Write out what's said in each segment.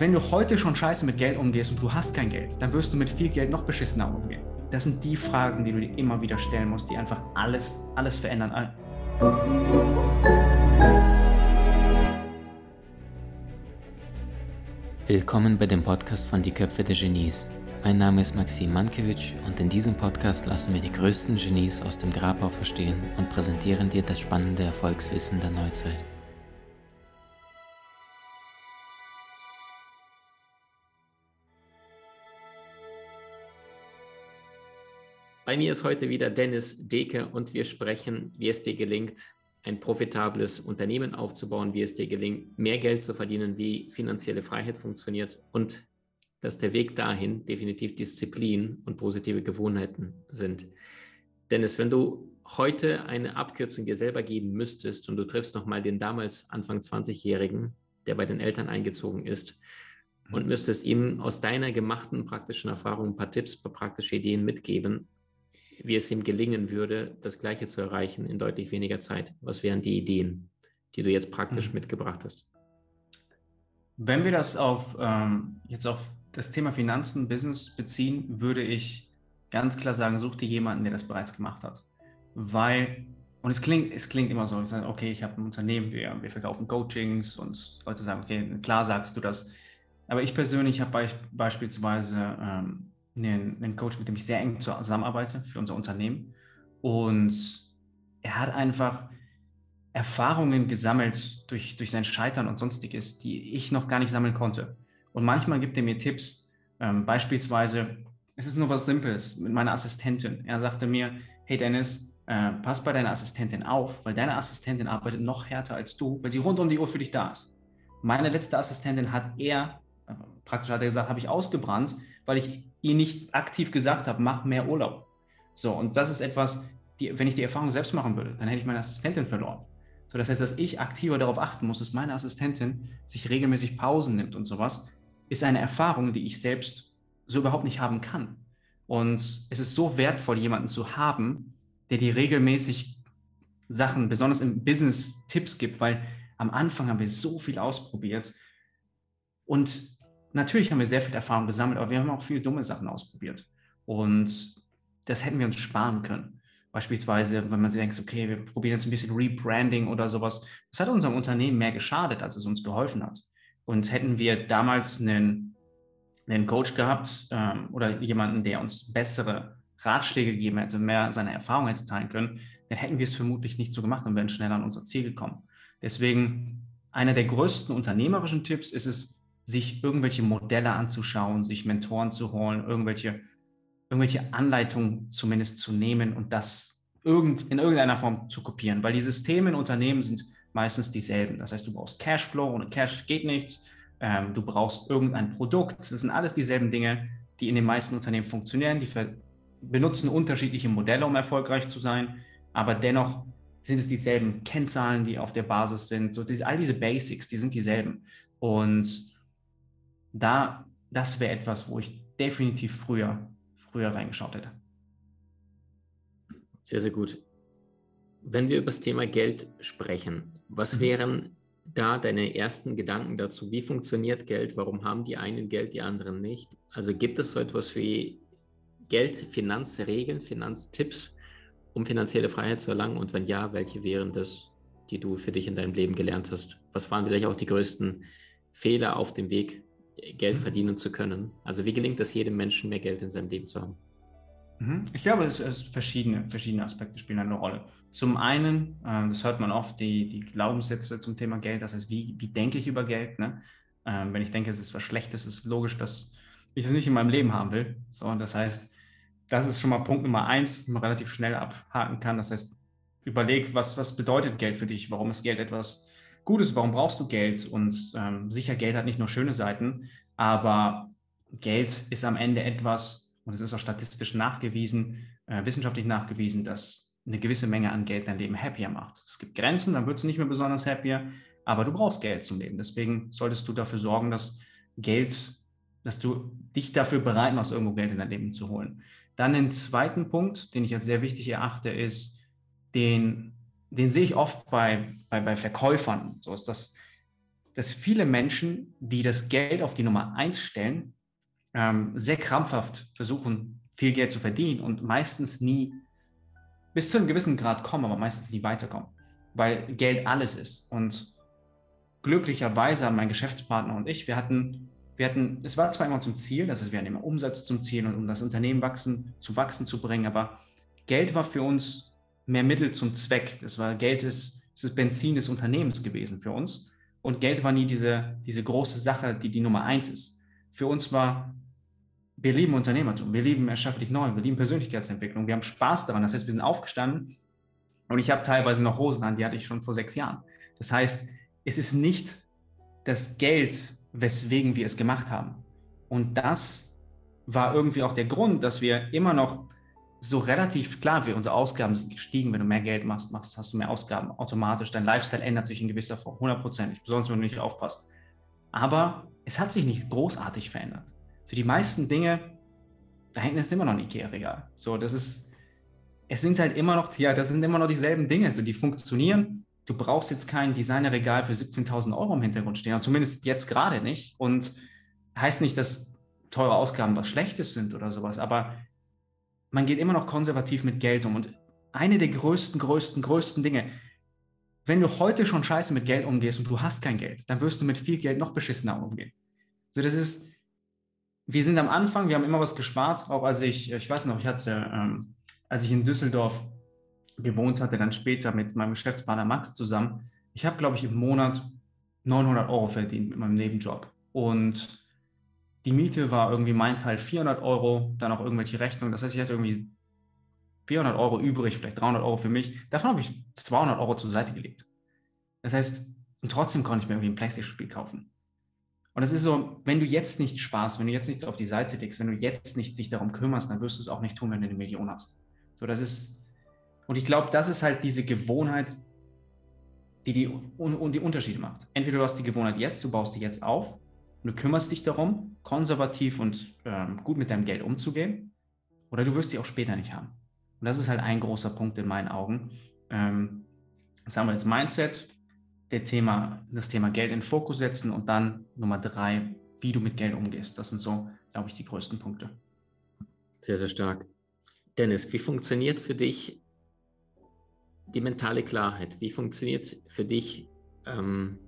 wenn du heute schon scheiße mit Geld umgehst und du hast kein Geld, dann wirst du mit viel Geld noch beschissener umgehen. Das sind die Fragen, die du dir immer wieder stellen musst, die einfach alles, alles verändern. Willkommen bei dem Podcast von Die Köpfe der Genies. Mein Name ist Maxim Mankewitsch und in diesem Podcast lassen wir die größten Genies aus dem Grabau verstehen und präsentieren dir das spannende Erfolgswissen der Neuzeit. Bei mir ist heute wieder Dennis Deke und wir sprechen, wie es dir gelingt, ein profitables Unternehmen aufzubauen, wie es dir gelingt, mehr Geld zu verdienen, wie finanzielle Freiheit funktioniert und dass der Weg dahin definitiv Disziplin und positive Gewohnheiten sind. Dennis, wenn du heute eine Abkürzung dir selber geben müsstest und du triffst nochmal den damals Anfang 20-Jährigen, der bei den Eltern eingezogen ist, und müsstest ihm aus deiner gemachten praktischen Erfahrung ein paar Tipps, ein paar praktische Ideen mitgeben, wie es ihm gelingen würde, das Gleiche zu erreichen in deutlich weniger Zeit? Was wären die Ideen, die du jetzt praktisch mhm. mitgebracht hast? Wenn wir das auf ähm, jetzt auf das Thema Finanzen, Business beziehen, würde ich ganz klar sagen, such dir jemanden, der das bereits gemacht hat. Weil, und es klingt, es klingt immer so, ich sage, okay, ich habe ein Unternehmen, wir, wir verkaufen Coachings und Leute sagen, okay, klar sagst du das. Aber ich persönlich habe be beispielsweise ähm, einen, einen Coach, mit dem ich sehr eng zusammenarbeite für unser Unternehmen. Und er hat einfach Erfahrungen gesammelt durch, durch sein Scheitern und sonstiges, die ich noch gar nicht sammeln konnte. Und manchmal gibt er mir Tipps, ähm, beispielsweise, es ist nur was Simples mit meiner Assistentin. Er sagte mir, hey Dennis, äh, pass bei deiner Assistentin auf, weil deine Assistentin arbeitet noch härter als du, weil sie rund um die Uhr für dich da ist. Meine letzte Assistentin hat er, äh, praktisch hat er gesagt, habe ich ausgebrannt, weil ich ihr nicht aktiv gesagt habe, mach mehr Urlaub. So, und das ist etwas, die, wenn ich die Erfahrung selbst machen würde, dann hätte ich meine Assistentin verloren. So, das heißt, dass ich aktiver darauf achten muss, dass meine Assistentin sich regelmäßig Pausen nimmt und sowas, ist eine Erfahrung, die ich selbst so überhaupt nicht haben kann. Und es ist so wertvoll, jemanden zu haben, der dir regelmäßig Sachen, besonders im Business, Tipps gibt, weil am Anfang haben wir so viel ausprobiert und natürlich haben wir sehr viel Erfahrung gesammelt, aber wir haben auch viele dumme Sachen ausprobiert. Und das hätten wir uns sparen können. Beispielsweise, wenn man sich denkt, okay, wir probieren jetzt ein bisschen Rebranding oder sowas. Das hat unserem Unternehmen mehr geschadet, als es uns geholfen hat. Und hätten wir damals einen, einen Coach gehabt ähm, oder jemanden, der uns bessere Ratschläge gegeben hätte, mehr seine Erfahrung hätte teilen können, dann hätten wir es vermutlich nicht so gemacht und wären schneller an unser Ziel gekommen. Deswegen einer der größten unternehmerischen Tipps ist es, sich irgendwelche Modelle anzuschauen, sich Mentoren zu holen, irgendwelche, irgendwelche Anleitungen zumindest zu nehmen und das irgend, in irgendeiner Form zu kopieren, weil die Systeme in Unternehmen sind meistens dieselben. Das heißt, du brauchst Cashflow, ohne Cash geht nichts. Ähm, du brauchst irgendein Produkt. Das sind alles dieselben Dinge, die in den meisten Unternehmen funktionieren. Die benutzen unterschiedliche Modelle, um erfolgreich zu sein, aber dennoch sind es dieselben Kennzahlen, die auf der Basis sind. So, diese, all diese Basics, die sind dieselben. Und da, das wäre etwas, wo ich definitiv früher, früher reingeschaut hätte. Sehr, sehr gut. Wenn wir über das Thema Geld sprechen, was mhm. wären da deine ersten Gedanken dazu? Wie funktioniert Geld? Warum haben die einen Geld, die anderen nicht? Also gibt es so etwas wie Geld, Finanzregeln, Finanztipps, um finanzielle Freiheit zu erlangen? Und wenn ja, welche wären das, die du für dich in deinem Leben gelernt hast? Was waren vielleicht auch die größten Fehler auf dem Weg Geld mhm. verdienen zu können? Also wie gelingt es jedem Menschen, mehr Geld in seinem Leben zu haben? Mhm. Ich glaube, es, es verschiedene, verschiedene Aspekte spielen eine Rolle. Zum einen, äh, das hört man oft, die, die Glaubenssätze zum Thema Geld, das heißt, wie, wie denke ich über Geld? Ne? Ähm, wenn ich denke, es ist was Schlechtes, ist es logisch, dass ich es nicht in meinem Leben haben will. So, das heißt, das ist schon mal Punkt Nummer eins, den man relativ schnell abhaken kann. Das heißt, überleg, was, was bedeutet Geld für dich? Warum ist Geld etwas Gutes, warum brauchst du Geld? Und ähm, sicher, Geld hat nicht nur schöne Seiten, aber Geld ist am Ende etwas, und es ist auch statistisch nachgewiesen, äh, wissenschaftlich nachgewiesen, dass eine gewisse Menge an Geld dein Leben happier macht. Es gibt Grenzen, dann wird es nicht mehr besonders happier, aber du brauchst Geld zum Leben. Deswegen solltest du dafür sorgen, dass Geld, dass du dich dafür bereit machst, irgendwo Geld in dein Leben zu holen. Dann den zweiten Punkt, den ich als sehr wichtig erachte, ist den den sehe ich oft bei, bei, bei Verkäufern. So ist das, dass viele Menschen, die das Geld auf die Nummer eins stellen, ähm, sehr krampfhaft versuchen, viel Geld zu verdienen und meistens nie bis zu einem gewissen Grad kommen, aber meistens nie weiterkommen, weil Geld alles ist. Und glücklicherweise haben mein Geschäftspartner und ich, wir hatten, wir hatten, es war zwar immer zum Ziel, das heißt, wir hatten immer Umsatz zum Ziel und um das Unternehmen wachsen, zu wachsen zu bringen, aber Geld war für uns mehr Mittel zum Zweck. Das war Geld ist, ist das Benzin des Unternehmens gewesen für uns. Und Geld war nie diese, diese große Sache, die die Nummer eins ist. Für uns war wir lieben Unternehmertum, wir lieben Erschaff dich neu, wir lieben Persönlichkeitsentwicklung, wir haben Spaß daran. Das heißt, wir sind aufgestanden und ich habe teilweise noch Hosen an, die hatte ich schon vor sechs Jahren. Das heißt, es ist nicht das Geld, weswegen wir es gemacht haben. Und das war irgendwie auch der Grund, dass wir immer noch so relativ klar, wie unsere Ausgaben sind gestiegen. Wenn du mehr Geld machst, machst, hast du mehr Ausgaben automatisch. Dein Lifestyle ändert sich in gewisser Form, hundertprozentig, besonders wenn du nicht aufpasst. Aber es hat sich nicht großartig verändert. So die meisten Dinge, da hinten ist immer noch ein Ikea-Regal. So, das ist, es sind halt immer noch, ja, das sind immer noch dieselben Dinge, so die funktionieren. Du brauchst jetzt kein Designerregal für 17.000 Euro im Hintergrund stehen, zumindest jetzt gerade nicht. Und heißt nicht, dass teure Ausgaben was Schlechtes sind oder sowas, aber man geht immer noch konservativ mit Geld um. Und eine der größten, größten, größten Dinge, wenn du heute schon scheiße mit Geld umgehst und du hast kein Geld, dann wirst du mit viel Geld noch beschissener umgehen. So, das ist, wir sind am Anfang, wir haben immer was gespart, auch als ich, ich weiß noch, ich hatte, ähm, als ich in Düsseldorf gewohnt hatte, dann später mit meinem Geschäftspartner Max zusammen, ich habe, glaube ich, im Monat 900 Euro verdient mit meinem Nebenjob. Und die Miete war irgendwie mein Teil 400 Euro, dann auch irgendwelche Rechnungen. Das heißt, ich hatte irgendwie 400 Euro übrig, vielleicht 300 Euro für mich. Davon habe ich 200 Euro zur Seite gelegt. Das heißt, und trotzdem konnte ich mir irgendwie ein Playstation-Spiel kaufen. Und es ist so, wenn du jetzt nicht sparst, wenn du jetzt nicht auf die Seite legst, wenn du jetzt nicht dich darum kümmerst, dann wirst du es auch nicht tun, wenn du eine Million hast. So, das ist, und ich glaube, das ist halt diese Gewohnheit, die die, und, die Unterschiede macht. Entweder du hast die Gewohnheit jetzt, du baust die jetzt auf und du kümmerst dich darum, konservativ und ähm, gut mit deinem Geld umzugehen, oder du wirst die auch später nicht haben. Und das ist halt ein großer Punkt in meinen Augen. Ähm, das haben wir jetzt Mindset, der Thema, das Thema Geld in den Fokus setzen und dann Nummer drei, wie du mit Geld umgehst. Das sind so, glaube ich, die größten Punkte. Sehr, sehr stark. Dennis, wie funktioniert für dich die mentale Klarheit? Wie funktioniert für dich ähm,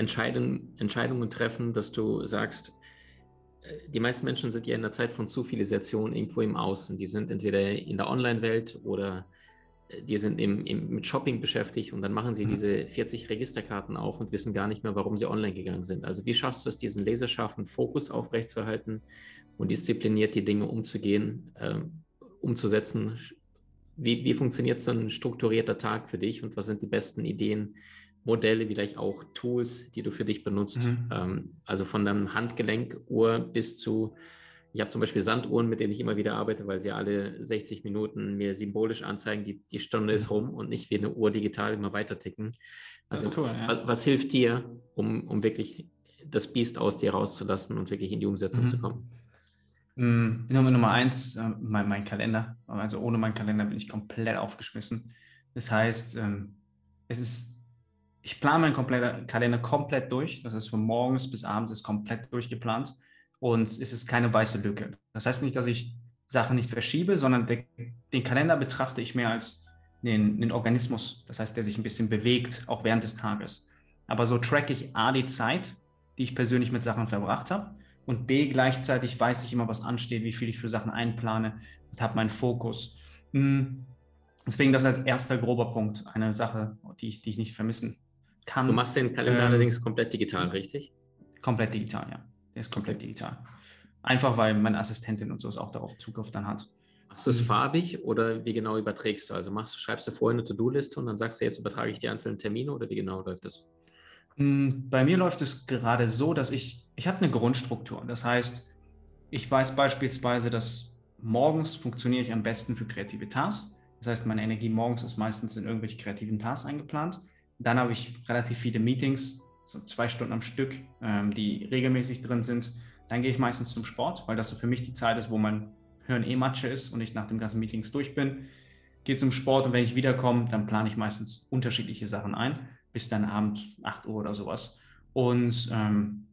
Entscheidung, Entscheidungen treffen, dass du sagst, äh, die meisten Menschen sind ja in der Zeit von Zivilisation irgendwo im Außen. Die sind entweder in der Online-Welt oder die sind im, im, mit Shopping beschäftigt und dann machen sie mhm. diese 40 Registerkarten auf und wissen gar nicht mehr, warum sie online gegangen sind. Also wie schaffst du es, diesen laserscharfen Fokus aufrechtzuerhalten und diszipliniert die Dinge umzugehen, äh, umzusetzen? Wie, wie funktioniert so ein strukturierter Tag für dich und was sind die besten Ideen, Modelle, vielleicht auch Tools, die du für dich benutzt? Mhm. Ähm, also von deinem Handgelenkuhr bis zu ich habe zum Beispiel Sanduhren, mit denen ich immer wieder arbeite, weil sie alle 60 Minuten mir symbolisch anzeigen, die, die Stunde ist mhm. rum und nicht wie eine Uhr digital immer weiter ticken. Also cool, ja. was, was, hilft dir, um, um wirklich das Biest aus dir rauszulassen und wirklich in die Umsetzung mhm. zu kommen? Mhm. Nummer, Nummer eins, äh, mein, mein, Kalender. Also ohne meinen Kalender bin ich komplett aufgeschmissen. Das heißt, ähm, es ist, ich plane meinen Kalender komplett durch. Das heißt, von morgens bis abends ist komplett durchgeplant und es ist keine weiße Lücke. Das heißt nicht, dass ich Sachen nicht verschiebe, sondern der, den Kalender betrachte ich mehr als den, den, Organismus, das heißt, der sich ein bisschen bewegt, auch während des Tages. Aber so track ich A die Zeit, die ich persönlich mit Sachen verbracht habe und B gleichzeitig weiß ich immer, was ansteht, wie viel ich für Sachen einplane und habe meinen Fokus. Hm, deswegen das als erster grober Punkt, eine Sache, die ich, die ich nicht vermissen kann. Du machst den Kalender ähm, allerdings komplett digital, richtig? Komplett digital, ja. Der ist komplett digital. Einfach weil meine Assistentin und so auch darauf Zugriff dann hat. Machst du es farbig oder wie genau überträgst du? Also machst, schreibst du vorher eine To-Do-Liste und dann sagst du, jetzt übertrage ich die einzelnen Termine oder wie genau läuft das? Hm, bei mir läuft es gerade so, dass ich, ich habe eine Grundstruktur. Das heißt, ich weiß beispielsweise, dass morgens funktioniere ich am besten für kreative Tasks. Das heißt, meine Energie morgens ist meistens in irgendwelche kreativen Tasks eingeplant. Dann habe ich relativ viele Meetings, so zwei Stunden am Stück, ähm, die regelmäßig drin sind. Dann gehe ich meistens zum Sport, weil das so für mich die Zeit ist, wo mein Hirn eh Matsche ist und ich nach den ganzen Meetings durch bin. Gehe zum Sport und wenn ich wiederkomme, dann plane ich meistens unterschiedliche Sachen ein, bis dann Abend 8 Uhr oder sowas. Und ähm,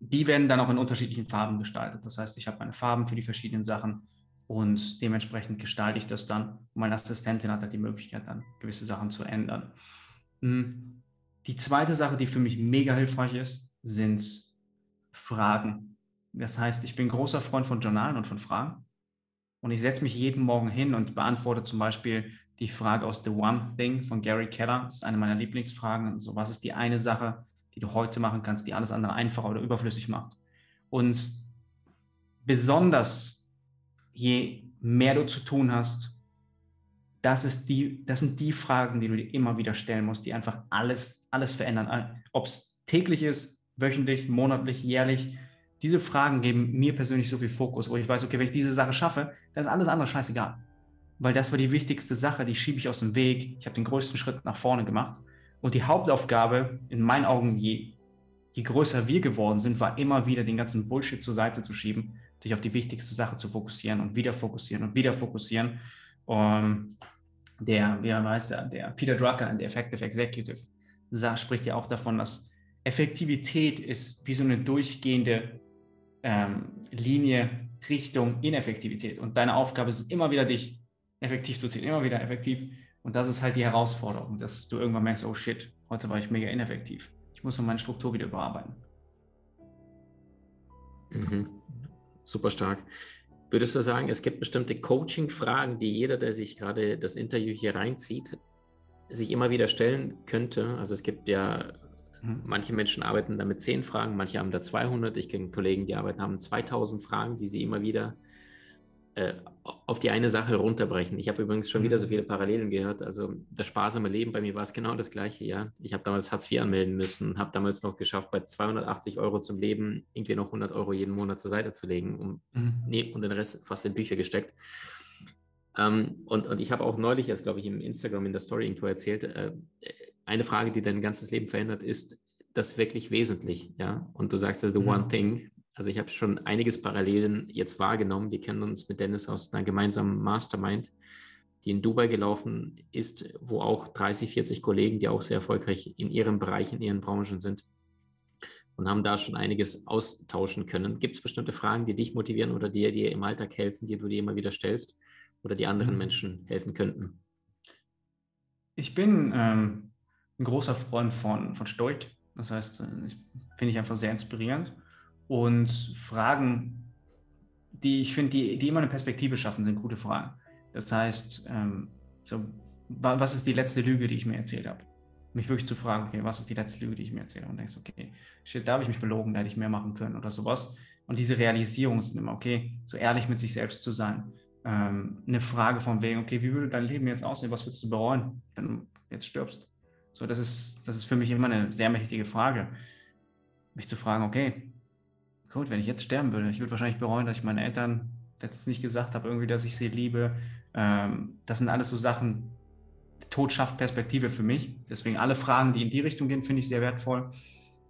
die werden dann auch in unterschiedlichen Farben gestaltet. Das heißt, ich habe meine Farben für die verschiedenen Sachen und dementsprechend gestalte ich das dann. Meine Assistentin hat halt die Möglichkeit, dann gewisse Sachen zu ändern. Hm, die zweite Sache, die für mich mega hilfreich ist, sind Fragen. Das heißt, ich bin großer Freund von Journalen und von Fragen. Und ich setze mich jeden Morgen hin und beantworte zum Beispiel die Frage aus The One Thing von Gary Keller. Das ist eine meiner Lieblingsfragen. So, was ist die eine Sache, die du heute machen kannst, die alles andere einfacher oder überflüssig macht? Und besonders je mehr du zu tun hast, das, ist die, das sind die Fragen, die du dir immer wieder stellen musst, die einfach alles, alles verändern. Ob es täglich ist, wöchentlich, monatlich, jährlich. Diese Fragen geben mir persönlich so viel Fokus, wo ich weiß, okay, wenn ich diese Sache schaffe, dann ist alles andere scheißegal. Weil das war die wichtigste Sache, die schiebe ich aus dem Weg. Ich habe den größten Schritt nach vorne gemacht. Und die Hauptaufgabe, in meinen Augen, je, je größer wir geworden sind, war immer wieder den ganzen Bullshit zur Seite zu schieben dich auf die wichtigste Sache zu fokussieren und wieder fokussieren und wieder fokussieren. Um, der, wie heißt der, der Peter Drucker, der Effective Executive, sagt, spricht ja auch davon, dass Effektivität ist wie so eine durchgehende ähm, Linie Richtung Ineffektivität. Und deine Aufgabe ist immer wieder, dich effektiv zu ziehen, immer wieder effektiv. Und das ist halt die Herausforderung, dass du irgendwann merkst, oh shit, heute war ich mega ineffektiv. Ich muss meine Struktur wieder überarbeiten. Mhm. Super stark. Würdest du sagen, es gibt bestimmte Coaching-Fragen, die jeder, der sich gerade das Interview hier reinzieht, sich immer wieder stellen könnte? Also es gibt ja, mhm. manche Menschen arbeiten da mit 10 Fragen, manche haben da 200. Ich kenne Kollegen, die arbeiten, haben 2000 Fragen, die sie immer wieder äh, auf die eine Sache runterbrechen. Ich habe übrigens schon wieder so mhm. viele Parallelen gehört. Also das sparsame Leben, bei mir war es genau das gleiche, ja. Ich habe damals Hartz IV anmelden müssen, habe damals noch geschafft, bei 280 Euro zum Leben irgendwie noch 100 Euro jeden Monat zur Seite zu legen um, mhm. nee, und den Rest fast in Bücher gesteckt. Ähm, und, und ich habe auch neulich, erst glaube ich im Instagram in der Story irgendwo erzählt, äh, eine Frage, die dein ganzes Leben verändert, ist das wirklich wesentlich, ja. Und du sagst, the mhm. one thing, also ich habe schon einiges Parallelen jetzt wahrgenommen. Wir kennen uns mit Dennis aus einer gemeinsamen Mastermind, die in Dubai gelaufen ist, wo auch 30, 40 Kollegen, die auch sehr erfolgreich in ihrem Bereich, in ihren Branchen sind und haben da schon einiges austauschen können. Gibt es bestimmte Fragen, die dich motivieren oder die dir im Alltag helfen, die du dir immer wieder stellst oder die anderen mhm. Menschen helfen könnten? Ich bin ähm, ein großer Freund von, von Stoik. Das heißt, äh, finde ich einfach sehr inspirierend. Und Fragen, die ich finde, die, die immer eine Perspektive schaffen, sind gute Fragen. Das heißt, ähm, so, was ist die letzte Lüge, die ich mir erzählt habe? Mich wirklich zu fragen, okay, was ist die letzte Lüge, die ich mir erzähle? Und denkst, okay, shit, da habe ich mich belogen, da hätte ich mehr machen können oder sowas. Und diese Realisierung sind immer, okay, so ehrlich mit sich selbst zu sein. Ähm, eine Frage von wegen, okay, wie würde dein Leben jetzt aussehen? Was würdest du bereuen, wenn du jetzt stirbst? So, das ist, das ist für mich immer eine sehr mächtige Frage. Mich zu fragen, okay, gut, wenn ich jetzt sterben würde, ich würde wahrscheinlich bereuen, dass ich meinen Eltern letztens nicht gesagt habe, irgendwie, dass ich sie liebe. Ähm, das sind alles so Sachen, Tod schafft Perspektive für mich. Deswegen alle Fragen, die in die Richtung gehen, finde ich sehr wertvoll.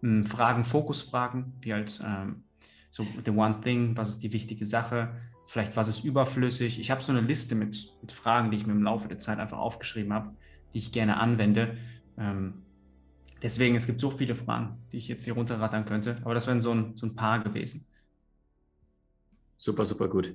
Ähm, Fragen, Fokusfragen, wie halt ähm, so the one thing, was ist die wichtige Sache, vielleicht was ist überflüssig. Ich habe so eine Liste mit, mit Fragen, die ich mir im Laufe der Zeit einfach aufgeschrieben habe, die ich gerne anwende. Ähm, Deswegen, es gibt so viele Fragen, die ich jetzt hier runterrattern könnte, aber das wären so ein, so ein paar gewesen. Super, super gut.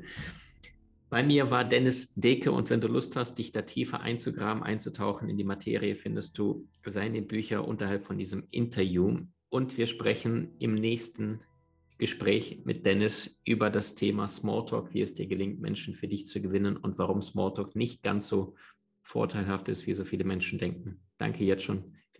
Bei mir war Dennis Deke und wenn du Lust hast, dich da tiefer einzugraben, einzutauchen in die Materie, findest du seine Bücher unterhalb von diesem Interview. Und wir sprechen im nächsten Gespräch mit Dennis über das Thema Smalltalk, wie es dir gelingt, Menschen für dich zu gewinnen und warum Smalltalk nicht ganz so vorteilhaft ist, wie so viele Menschen denken. Danke jetzt schon